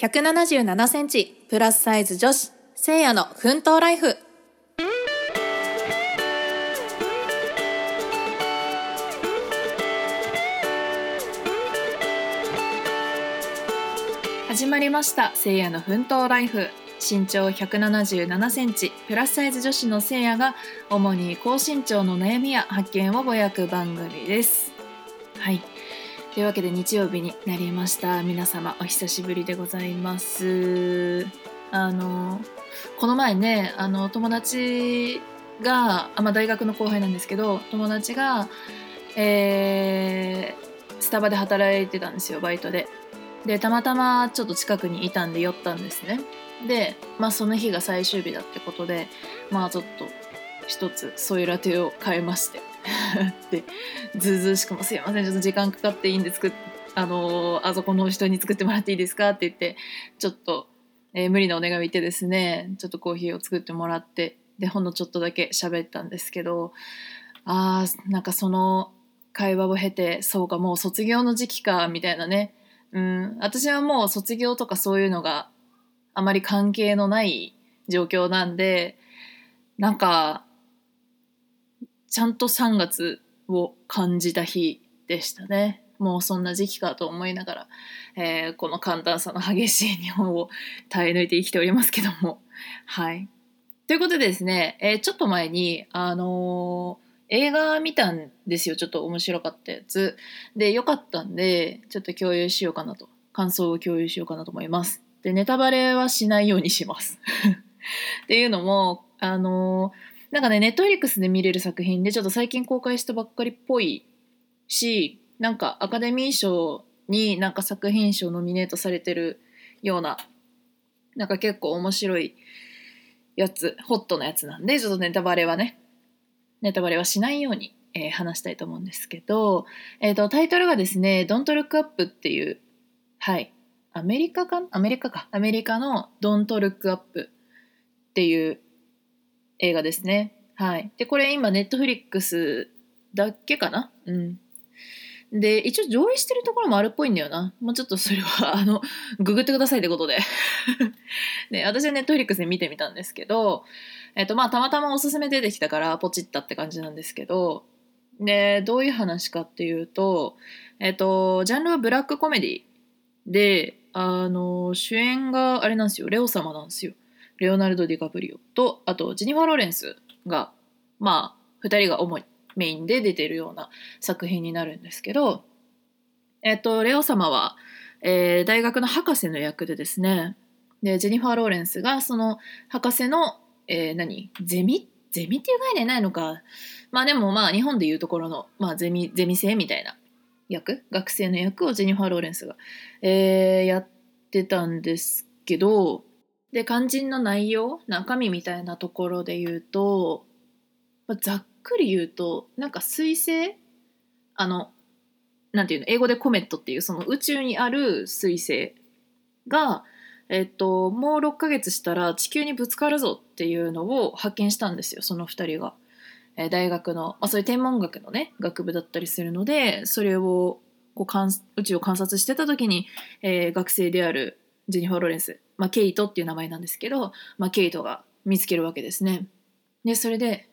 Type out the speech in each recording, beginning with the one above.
177センチプラスサイズ女子せいやの奮闘ライフ。始まりましたせいやの奮闘ライフ。身長177センチプラスサイズ女子のせいやが主に高身長の悩みや発見をぼやく番組です。はい。というわけで日曜日になりました。皆様お久しぶりでございます。あのこの前ねあの友達があ、まあ、大学の後輩なんですけど友達が、えー、スタバで働いてたんですよバイトで。でたまたまちょっと近くにいたんで寄ったんですね。で、まあ、その日が最終日だってことでまあちょっと一つソイラテを買いまして。でずうずうしくも「すいませんちょっと時間かかっていいんで作っあのあそこの人に作ってもらっていいですか?」って言ってちょっと、えー、無理なお願いを言ってですねちょっとコーヒーを作ってもらってでほんのちょっとだけ喋ったんですけどあーなんかその会話を経てそうかもう卒業の時期かみたいなねうん私はもう卒業とかそういうのがあまり関係のない状況なんでなんかちゃんと3月を感じた日でしたね。もうそんな時期かと思いながら、えー、この寒暖差の激しい日本を耐え抜いて生きておりますけども。はい。ということでですね、えー、ちょっと前に、あのー、映画見たんですよ。ちょっと面白かったやつ。で、よかったんで、ちょっと共有しようかなと。感想を共有しようかなと思います。で、ネタバレはしないようにします。っていうのも、あのーなんかね、ネットフリックスで見れる作品で、ちょっと最近公開したばっかりっぽいし、なんかアカデミー賞になんか作品賞ノミネートされてるような、なんか結構面白いやつ、ホットなやつなんで、ちょっとネタバレはね、ネタバレはしないように、えー、話したいと思うんですけど、えっ、ー、と、タイトルがですね、Don't Look Up っていう、はい、アメリカかアメリカか。アメリカの Don't Look Up っていう映画ですね。はい。で、これ今、ネットフリックスだけかな？うん。で、一応上映してるところもあるっぽいんだよな。もうちょっとそれは、あの、ググってくださいってことで。で、私はネットフリックスで見てみたんですけど、えっと、まあ、たまたまおすすめ出てきたからポチったって感じなんですけど、で、どういう話かっていうと、えっと、ジャンルはブラックコメディで、あの、主演があれなんですよ、レオ様なんですよ。レオナルド・ディカプリオとあとジェニファー・ローレンスがまあ2人が主にメインで出てるような作品になるんですけどえっとレオ様は、えー、大学の博士の役でですねでジェニファー・ローレンスがその博士の、えー、何ゼミ？ゼミっていう概念ないのか。まあでもまあ日本でいうところの、まあ、ゼミゼミ生みたいな役？学生の役をジェニファー・ローレンスが、えー、やってたんですけどで肝心の内容中身みたいなところで言うと、まざっくり言うとなんか彗星あのなんていうの英語でコメットっていうその宇宙にある彗星が、えっと、もう6ヶ月したら地球にぶつかるぞっていうのを発見したんですよその2人が。え、大学の、まあ、そういう天文学のね学部だったりするのでそれをこう宇宙を観察してた時に、えー、学生であるジェニファー・ロレンスまあ、ケイトっていう名前なんですけど、まあ、ケイトが見つけるわけですね。でそれで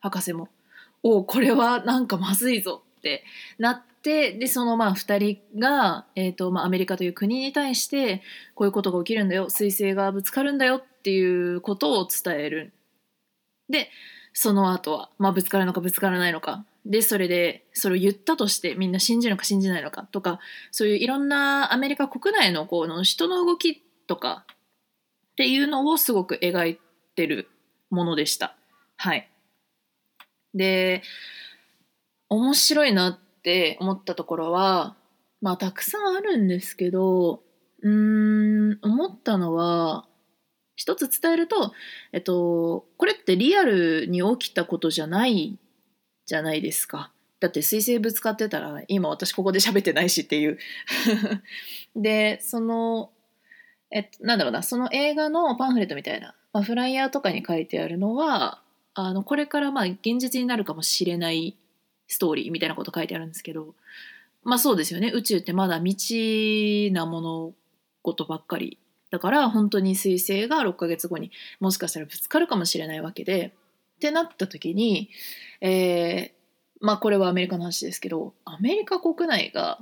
博士も「おおこれはなんかまずいぞ」ってなってでそのまあ2人が、えーとまあ、アメリカという国に対してこういうことが起きるんだよ彗星がぶつかるんだよっていうことを伝える。でその後は、まあ、ぶつかるのかぶつからないのかでそれでそれを言ったとしてみんな信じるのか信じないのかとかそういういろんなアメリカ国内のこの人の動きとかっていうのをすごく描いてるものでした。はい。で、面白いなって思ったところは、まあたくさんあるんですけど、うーん、思ったのは、一つ伝えると、えっと、これってリアルに起きたことじゃないじゃないですか。だって水星ぶつかってたら今私ここで喋ってないしっていう でそのえっと、なんだろうな、その映画のパンフレットみたいな、まあ、フライヤーとかに書いてあるのは、あの、これからまあ現実になるかもしれないストーリーみたいなこと書いてあるんですけど、まあそうですよね。宇宙ってまだ未知なものことばっかりだから本当に彗星が6ヶ月後にもしかしたらぶつかるかもしれないわけでってなった時に、えー、まあこれはアメリカの話ですけどアメリカ国内が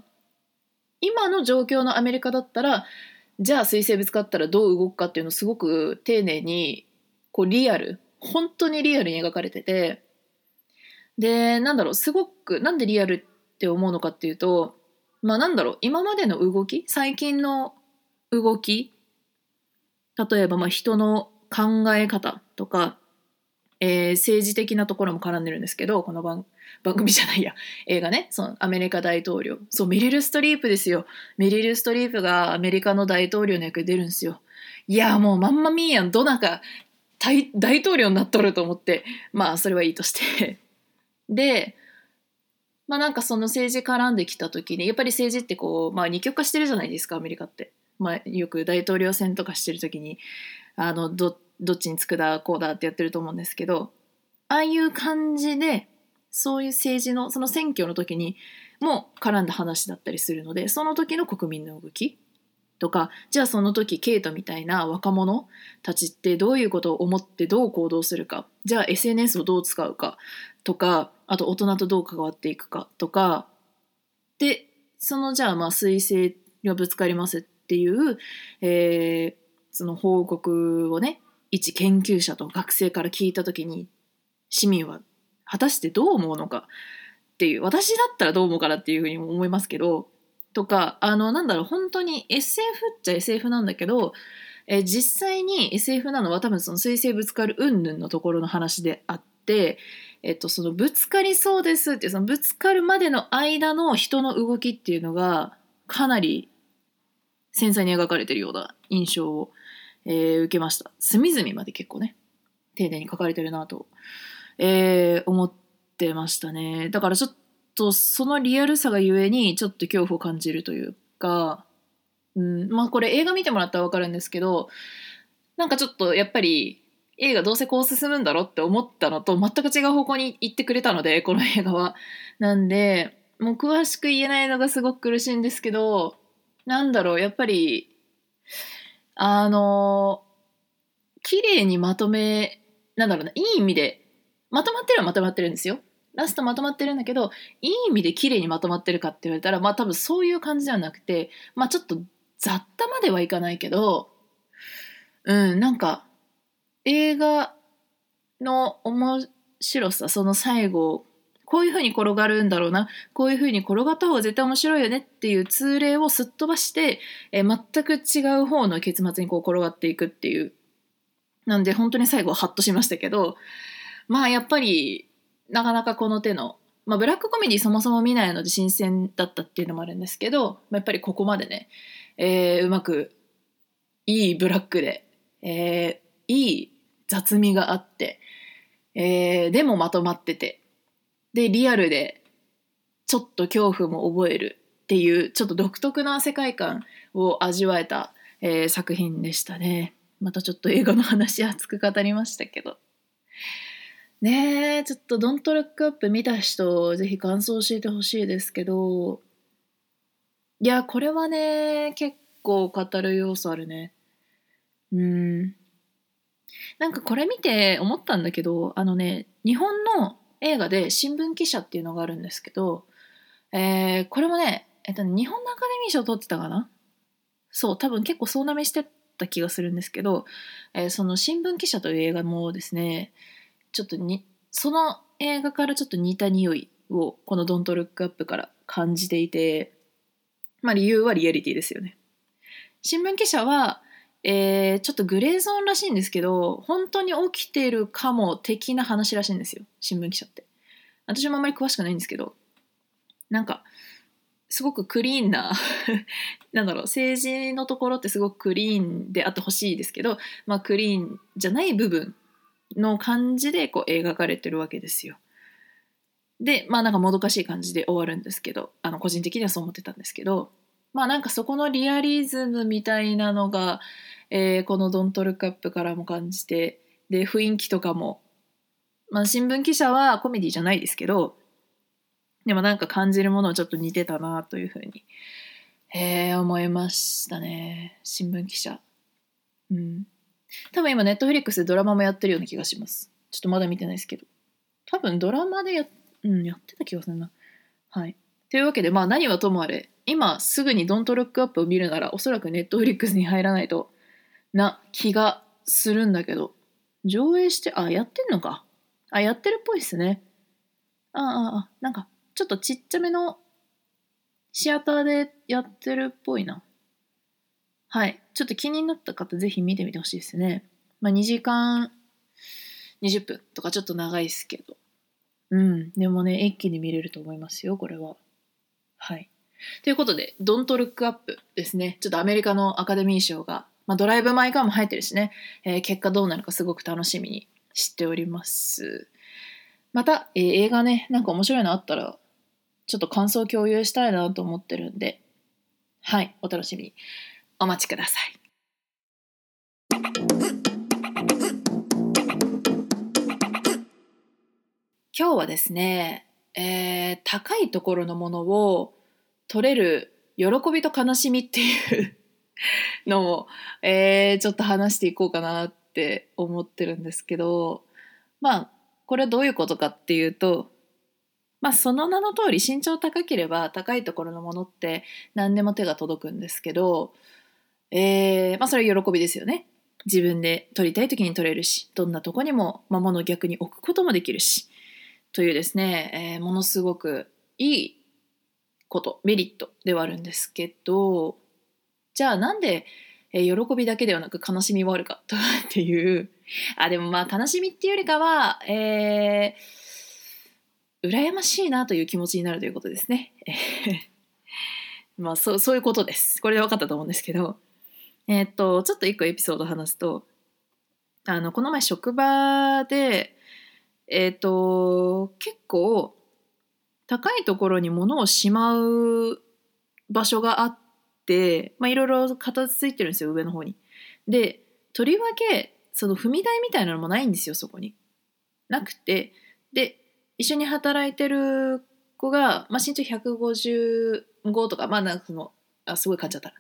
今の状況のアメリカだったらじゃあ水星ぶつかったらどう動くかっていうのをすごく丁寧にこうリアル本当にリアルに描かれててでなんだろうすごくなんでリアルって思うのかっていうとまあなんだろう今までの動き最近の動き例えばまあ人の考え方とか、えー、政治的なところも絡んでるんですけどこの番組じゃないや。映画ね。そのアメリカ大統領。そうメリル・ストリープですよ。メリル・ストリープがアメリカの大統領の役で出るんですよ。いやもうまんまみーやんどなか大大統領になっとると思って。まあそれはいいとして。でまあなんかその政治絡んできた時にやっぱり政治ってこうまあ二極化してるじゃないですかアメリカって。まあ、よく大統領選とかしてる時に。あのどどっちにつくだこうだってやってると思うんですけどああいう感じでそういう政治のその選挙の時にも絡んだ話だったりするのでその時の国民の動きとかじゃあその時ケイトみたいな若者たちってどういうことを思ってどう行動するかじゃあ SNS をどう使うかとかあと大人とどう関わっていくかとかでそのじゃあまあ彗星がぶつかりますっていう、えー、その報告をね一研究者と学生から聞いた時に市民は果たしてどう思うのかっていう私だったらどう思うかなっていうふうにも思いますけどとかあのなんだろう本当に SF っちゃ SF なんだけど、え実際に SF なのは多分その水星ぶつかる云々のところの話であって、えっと、そのぶつかりそうですってそのぶつかるまでの間の人の動きっていうのがかなり繊細に描かれてるような印象を、えー、受けました。隅々まで結構ね丁寧に書かれてるなと、えー、思ってましたね。だからちょっとそのリアルさがゆえにちょっと恐怖を感じるというか、うん、まあこれ映画見てもらったら分かるんですけどなんかちょっとやっぱり映画どうせこう進むんだろうって思ったのと全く違う方向に行ってくれたのでこの映画は。なんでもう詳しく言えないのがすごく苦しいんですけどなんだろうやっぱりあの綺麗にまとめなんだろうないい意味でまとまってるはまとまってるんですよ。ラストまとまってるんだけどいい意味で綺麗にまとまってるかって言われたらまあ多分そういう感じではなくてまあちょっと雑多まではいかないけどうんなんか映画の面白さその最後こういう風に転がるんだろうな。こういう風に転がった方が絶対面白いよねっていう通例をすっ飛ばして、え全く違う方の結末にこう転がっていくっていう。なんで本当に最後はハッとしましたけどまあやっぱりなかなかこの手の、まあ、ブラックコメディそもそも見ないので新鮮だったっていうのもあるんですけど、まあ、やっぱりここまでね、えー、うまくいいブラックで、えー、いい雑味があって、えー、でもまとまっててでリアルでちょっと恐怖も覚えるっていうちょっと独特な世界観を味わえた、えー、作品でしたね。またちょっと映画の話熱く語りましたけど。ねえ、ちょっとドントルックアップ見た人、ぜひ感想教えてほしいですけど、いや、これはね、結構語る要素あるね。うん。なんかこれ見て思ったんだけど、あのね、日本の映画で新聞記者っていうのがあるんですけど、えー、これもね、えっと、日本のアカデミー賞取ってたかな？そう、多分結構総なめしてた気がするんですけど、えー、その新聞記者という映画もですね、ちょっとにその映画からちょっと似た匂いをこの「ドントルックアップから感じていてまあ理由はリアリティですよね。新聞記者は、えー、ちょっとグレーゾーンらしいんですけど本当に起きてるかも的な話らしいんですよ新聞記者って。私もあんまり詳しくないんですけどなんかすごくクリーンな なんだろう政治のところってすごくクリーンであってほしいですけど、まあ、クリーンじゃない部分の感じでこう描かれてるわけですよ。でまあなんかもどかしい感じで終わるんですけどあの個人的にはそう思ってたんですけどまあなんかそこのリアリズムみたいなのが、えー、この「ドントルカップ」からも感じてで雰囲気とかも、まあ、新聞記者はコメディじゃないですけどでもなんか感じるものをちょっと似てたなというふうに、へえ思いましたね。新聞記者。うん。多分今ネットフリックスでドラマもやってるような気がします。ちょっとまだ見てないですけど。多分ドラマでや,、うん、やってた気がするな。はい。というわけでまあ何はともあれ今すぐに「ドントロックアップを見るならおそらくネットフリックスに入らないとな気がするんだけど。上映してあやってんのか。あやってるっぽいっすね。あああなんかちょっとちっちゃめのシアターでやってるっぽいな。はい。ちょっと気になった方ぜひ見てみてほしいですね。まあ2時間20分とかちょっと長いですけど。うん。でもね一気に見れると思いますよこれは。はい。ということで「ドントルックアップですね。ちょっとアメリカのアカデミー賞が、まあ、ドライブ・マイ・カーも入ってるしね、えー、結果どうなるかすごく楽しみにしております。また、えー、映画ねなんか面白いのあったらちょっと感想共有したいなと思ってるんで。はいお楽しみに。お待ちください。今日はですね、えー、高いところのものを取れる喜びと悲しみっていうのを、えー、ちょっと話していこうかなって思ってるんですけどまあこれはどういうことかっていうとまあその名の通り身長高ければ高いところのものって何でも手が届くんですけど、えー、まあそれは喜びですよね。自分で取りたい時に取れるしどんなとこにも、まあ、物を逆に置くこともできるしというですね、えー、ものすごくいいことメリットではあるんですけどじゃあなんで、喜びだけではなく悲しみもあるかとっていうあでもまあ悲しみっていうよりかはえー、羨ましいなという気持ちになるということですね。まあそうそういうことです。これで分かったと思うんですけどえー、っとちょっと一個エピソード話すとあのこの前職場でえー、っと結構高いところに物をしまう場所があって、まあ、いろいろ形ついてるんですよ上の方に。でとりわけその踏み台みたいなのもないんですよそこに。なくてで一緒に働いてる子が、まあ、身長155とかまあなんかそのあすごい感っちゃった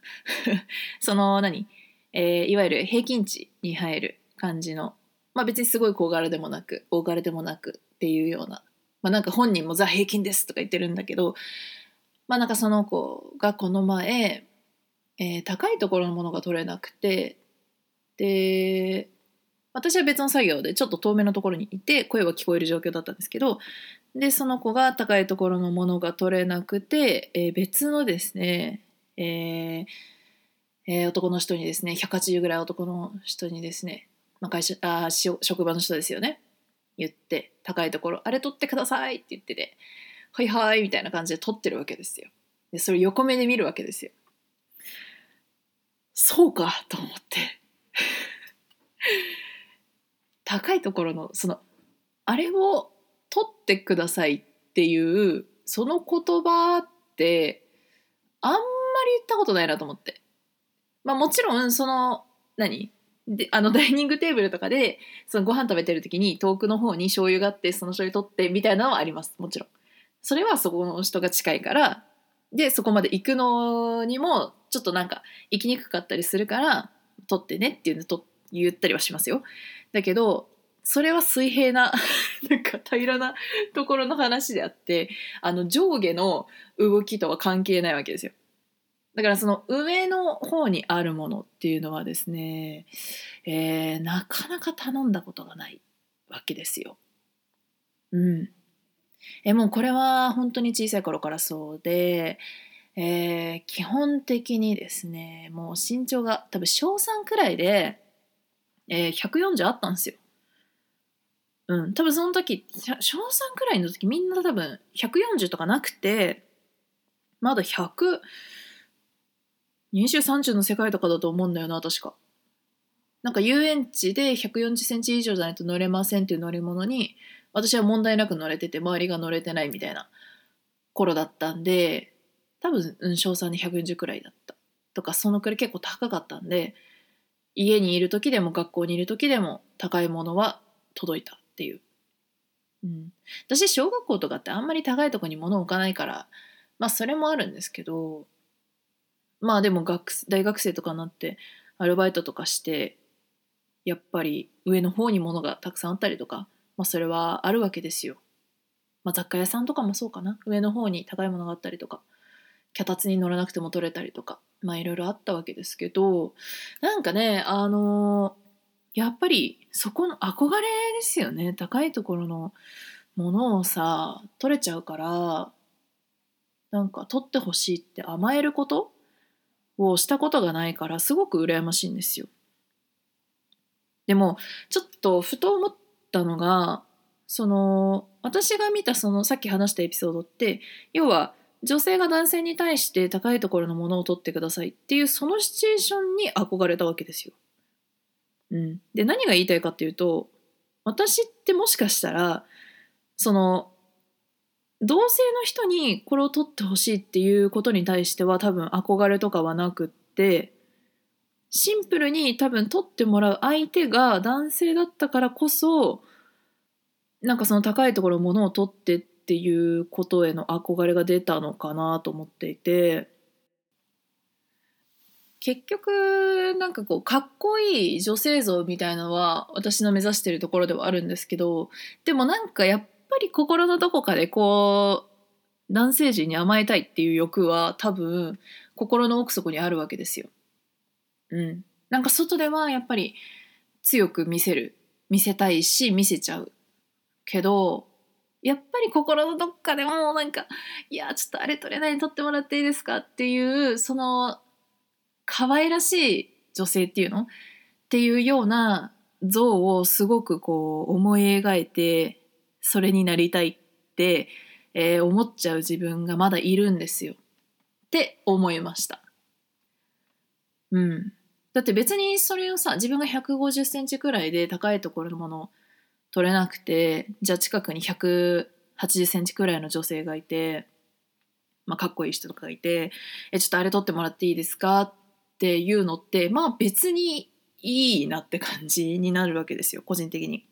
その何、えー、いわゆる平均値に入る感じのまあ別にすごい小柄でもなく大柄でもなくっていうようなまあ、なんか本人もザ平均ですとか言ってるんだけど、まあなんかその子がこの前、えー、高いところのものが取れなくて、で、私は別の作業でちょっと遠めのところにいて声は聞こえる状況だったんですけど、で、その子が高いところのものが取れなくて、えー、別のですね、えーえー、男の人にですね、180ぐらい男の人にですね、まあ、会社あ職場の人ですよね。言って高いところあれ取ってくださいって言っててはいはいみたいな感じで撮ってるわけですよ。でそれ横目で見るわけですよ。そうかと思って。高いところのそのあれを取ってくださいっていうその言葉ってあんまり言ったことないなと思って。まあもちろんその何？であの ダイニングテーブルとかでそのご飯食べてる時に遠くの方に醤油があってその醤油取ってみたいなのはあります。もちろん。それはそこの人が近いから。でそこまで行くのにもちょっとなんか行きにくかったりするから取ってねっていうのと言ったりはしますよ。だけどそれは水平な なんか平らなところの話であってあの上下の動きとは関係ないわけですよ。だからその上の方にあるものっていうのはですね、えー、なかなか頼んだことがないわけですよ。うん。えもうこれは本当に小さい頃からそうで、えー、基本的にですねもう身長が多分小3くらいで、えー、140あったんですよ。うん、多分その時小3くらいの時みんな多分140とかなくてまだ100 20、30の世界とかだと思うんだよな、確か。なんか遊園地で140センチ以上じゃないと乗れませんっていう乗り物に、私は問題なく乗れてて、周りが乗れてないみたいな頃だったんで、多分、うん、小3で140くらいだった。とか、そのくらい結構高かったんで、家にいる時でも学校にいる時でも高いものは届いたっていう。うん、私小学校とかってあんまり高いとこに物置かないからまあそれもあるんですけどまあでも学大学生とかになってアルバイトとかしてやっぱり上の方に物がたくさんあったりとか、まあ、それはあるわけですよ。まあ、雑貨屋さんとかもそうかな上の方に高いものがあったりとか脚立に乗らなくても取れたりとかまあいろいろあったわけですけどなんかねあのー、やっぱりそこの憧れですよね高いところのものをさ取れちゃうからなんか取ってほしいって甘えることをしたことがないからすごく羨ましいんですよ。でもちょっとふと思ったのがその私が見たそのさっき話したエピソードって要は女性が男性に対して高いところのものを取ってくださいっていうそのシチュエーションに憧れたわけですよ。うん、で何が言いたいかっていうと私ってもしかしたらその同性の人にこれを取ってほしいっていうことに対しては多分憧れとかはなくってシンプルに多分取ってもらう相手が男性だったからこそなんかその高いところものを取ってっていうことへの憧れが出たのかなと思っていて結局なんかこうかっこいい女性像みたいのは私の目指してるところではあるんですけどでもなんかやっぱり心のどこかでこう男性陣に甘えたいっていう欲は多分心の奥底にあるわけですよ。うん。なんか外ではやっぱり強く見せる。見せたいし見せちゃう。けど、やっぱり心のどっかでもなんか、いや、ちょっとあれ取れない撮ってもらっていいですかっていう、その、可愛らしい女性っていうの？っていうような像をすごくこう思い描いて、それになりたいって、えー、思っちゃう自分がまだいるんですよ。って思いました。うん。だって別にそれをさ、自分が150センチくらいで高いところのもの取れなくて、じゃあ近くに180センチくらいの女性がいて、まあかっこいい人とかがいて、え、ちょっとあれ取ってもらっていいですか？っていうのって、まあ別にいいなって感じになるわけですよ、個人的に。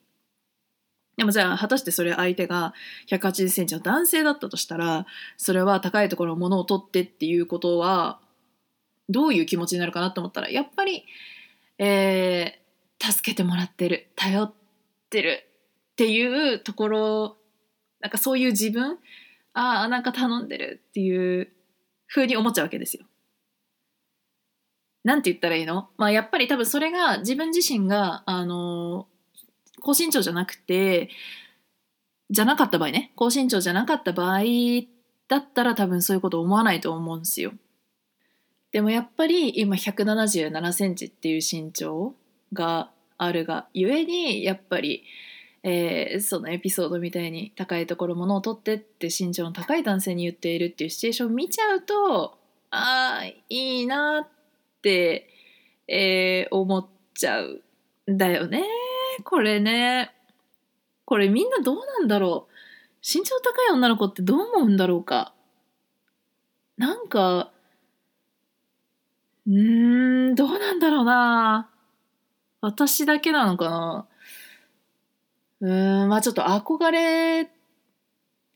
でもじゃあ果たしてそれ相手が180センチの男性だったとしたらそれは高いところのものを取ってっていうことはどういう気持ちになるかなと思ったらやっぱり、えー、助けてもらってる頼ってるっていうところなんかそういう自分ああなんか頼んでるっていう風に思っちゃうわけですよ。なんて言ったらいいの？まあやっぱり多分それが自分自身があの高身長じゃなくてじゃなかった場合ね高身長じゃなかった場合だったら多分そういうこと思わないと思うんですよ。でもやっぱり今177センチっていう身長があるがゆえにやっぱり、えー、そのエピソードみたいに高いところものを取ってって身長の高い男性に言っているっていうシチュエーションを見ちゃうとああいいなって、えー、思っちゃうんだよねこれねこれみんなどうなんだろう身長高い女の子ってどう思うんだろうかなんかうーん、どうなんだろうな。私だけなのかな。うーん、まあちょっと憧れ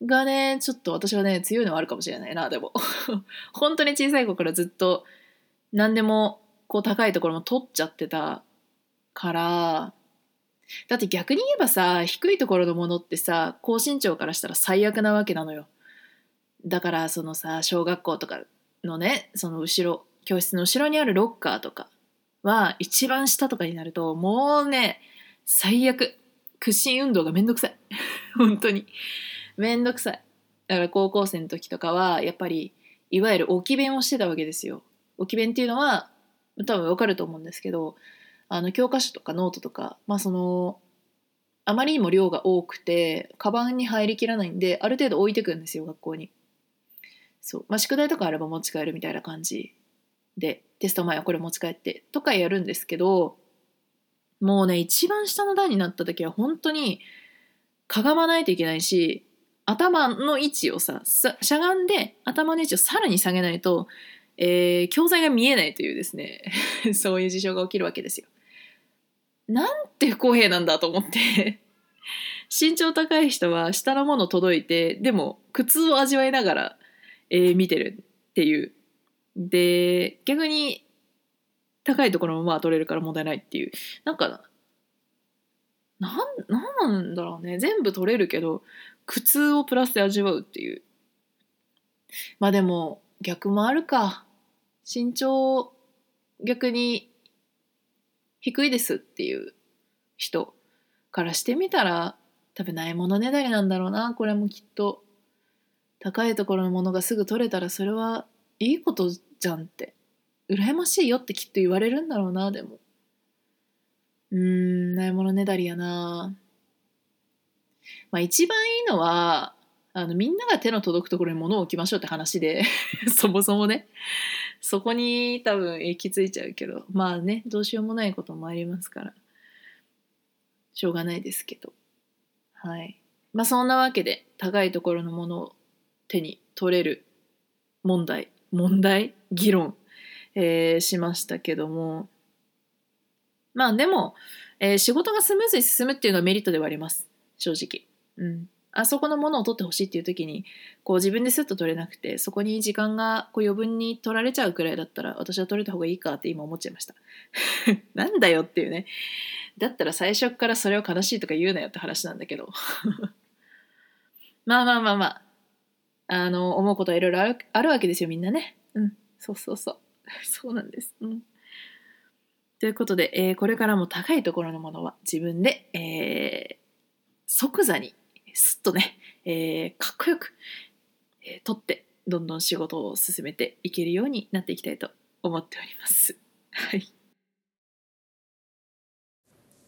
がね、ちょっと私はね、強いのはあるかもしれないな、でも。本当に小さい子からずっと何でもこう高いところも取っちゃってたから、だって逆に言えばさ、低いところのものってさ、高身長からしたら最悪なわけなのよ。だからそのさ、小学校とかのね、その後ろ、教室の後ろにあるロッカーとかは一番下とかになるともうね最悪。屈伸運動がめんどくさい。本当に。めんどくさい。だから高校生の時とかはやっぱりいわゆる置き弁をしてたわけですよ。置き弁っていうのは多分わかると思うんですけどあの教科書とかノートとかまあそのあまりにも量が多くてカバンに入りきらないんである程度置いてくんですよ学校にそうまあ宿題とかあれば持ち帰るみたいな感じでテスト前はこれ持ち帰ってとかやるんですけどもうね一番下の段になった時は本当にかがまないといけないし頭の位置をさしゃがんで頭の位置をさらに下げないと、えー、教材が見えないというですね そういう事象が起きるわけですよ。なんて不公平なんだと思って。身長高い人は下のもの届いてでも苦痛を味わいながら、えー、見てるっていう。で逆に高いところもまあ取れるから問題ないっていう。なんかなんなんなんだろうね。全部取れるけど苦痛をプラスで味わうっていう。まあでも逆もあるか。身長逆に低いですっていう人からしてみたら多分ないものねだりなんだろうなこれもきっと。高いところのものがすぐ取れたらそれはいいことじゃんって。羨ましいよってきっと言われるんだろうなでも。うーんないものねだりやな。まあ一番いいのはあのみんなが手の届くところに物を置きましょうって話で そもそもね。そこに多分行き着いちゃうけどまあねどうしようもないこともありますから。しょうがないですけど。はい。まあそんなわけで高いところのものを手に取れる問題問題？議論、えーしましたけども。まあでも、えー仕事がスムーズに進むっていうのはメリットではあります。正直。うん。あそこのものを取ってほしいっていう時にこう自分でスッと取れなくてそこに時間がこう余分に取られちゃうくらいだったら私は取れた方がいいかって今思っちゃいました。なんだよっていうね。だったら最初からそれを悲しいとか言うなよって話なんだけど。まあまあまあまあ。あの思うことはいろいろあるあるわけですよみんなね。うん。そうそうそう。そうなんです。うん。ということで、えーこれからも高いところのものは自分で、えー即座にすっとね、えーかっこよく、えー取ってどんどん仕事を進めていけるようになっていきたいと思っております。はい。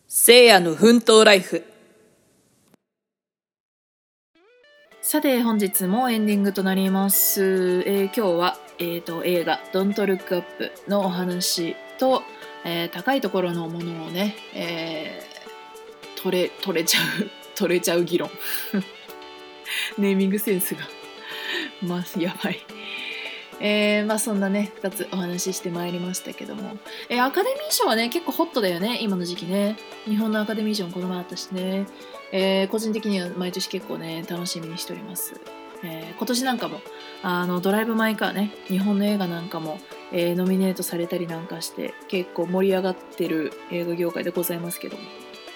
聖夜の奮闘ライフさて本日もエンディングとなります。えー今日は、えー、と映画「Don't Look Up」のお話と、えー高いところのものをね、えー取れ取れちゃう取れちゃう議論。ネーミングセンスが。まあやばい。えーまあそんなね2つお話ししてまいりましたけども、えーアカデミー賞はね結構ホットだよね今の時期ね。日本のアカデミー賞もこの前あったしね。えー個人的には毎年結構ね楽しみにしております、えー今年なんかもあのドライブ・マイ・カーね日本の映画なんかも、えノミネートされたりなんかして結構盛り上がってる映画業界でございますけども。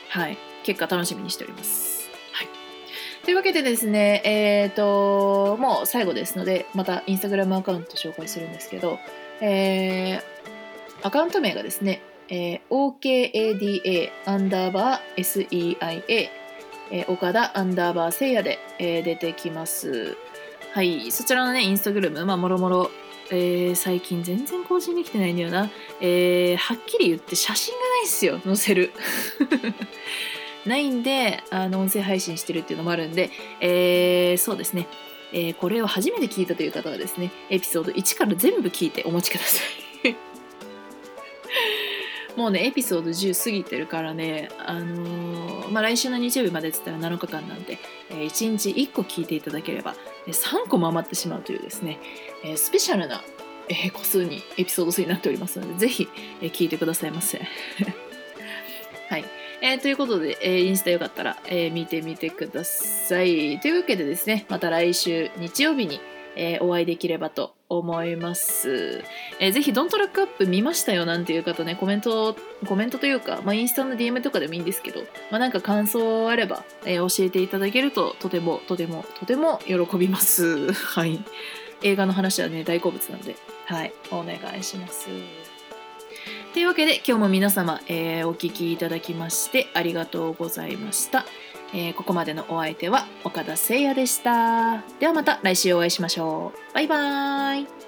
はい。結果楽しみにしておりますはいというわけでですねえっ、ともう最後ですのでまたインスタグラムアカウント紹介するんですけどえーアカウント名がですね、えー OKADA アンダーバー SEIA えー岡田アンダーバーせいやで、えー出てきます。はい、そちらのね、インスタグラム、まあ、もろもろ、えー最近全然更新できてないんだよな。えーはっきり言って写真がないっすよ、載せる。ないんで、あの、音声配信してるっていうのもあるんで、えーそうですね。えーこれを初めて聞いたという方はですね、エピソード1から全部聞いてお待ちください。もうね、エピソード10過ぎてるからね、あのーまあ、来週の日曜日までっつったら7日間なんで、えー1日1個聞いていただければ、えー3個も余ってしまうというですね、えースペシャルな、えー個数に、エピソード数になっておりますので、ぜひ、えー聞いてくださいませ。はい。えーということで、えーインスタよかったら、えー見てみてください。というわけでですね、また来週日曜日に、えお会いできればと思います。えーぜひ、ドントラックアップ見ましたよなんていう方ね、コメント、コメントというか、まあ、インスタの DM とかでもいいんですけど、まあ、なんか感想あれば、えー教えていただけると、とても、とても、とても喜びます。はい。映画の話はね、大好物なので、はい、お願いします。というわけで、今日も皆様、えーお聞きいただきまして、ありがとうございました。えーここまでのお相手は岡田誠也でした。ではまた来週お会いしましょう。バイバーイ。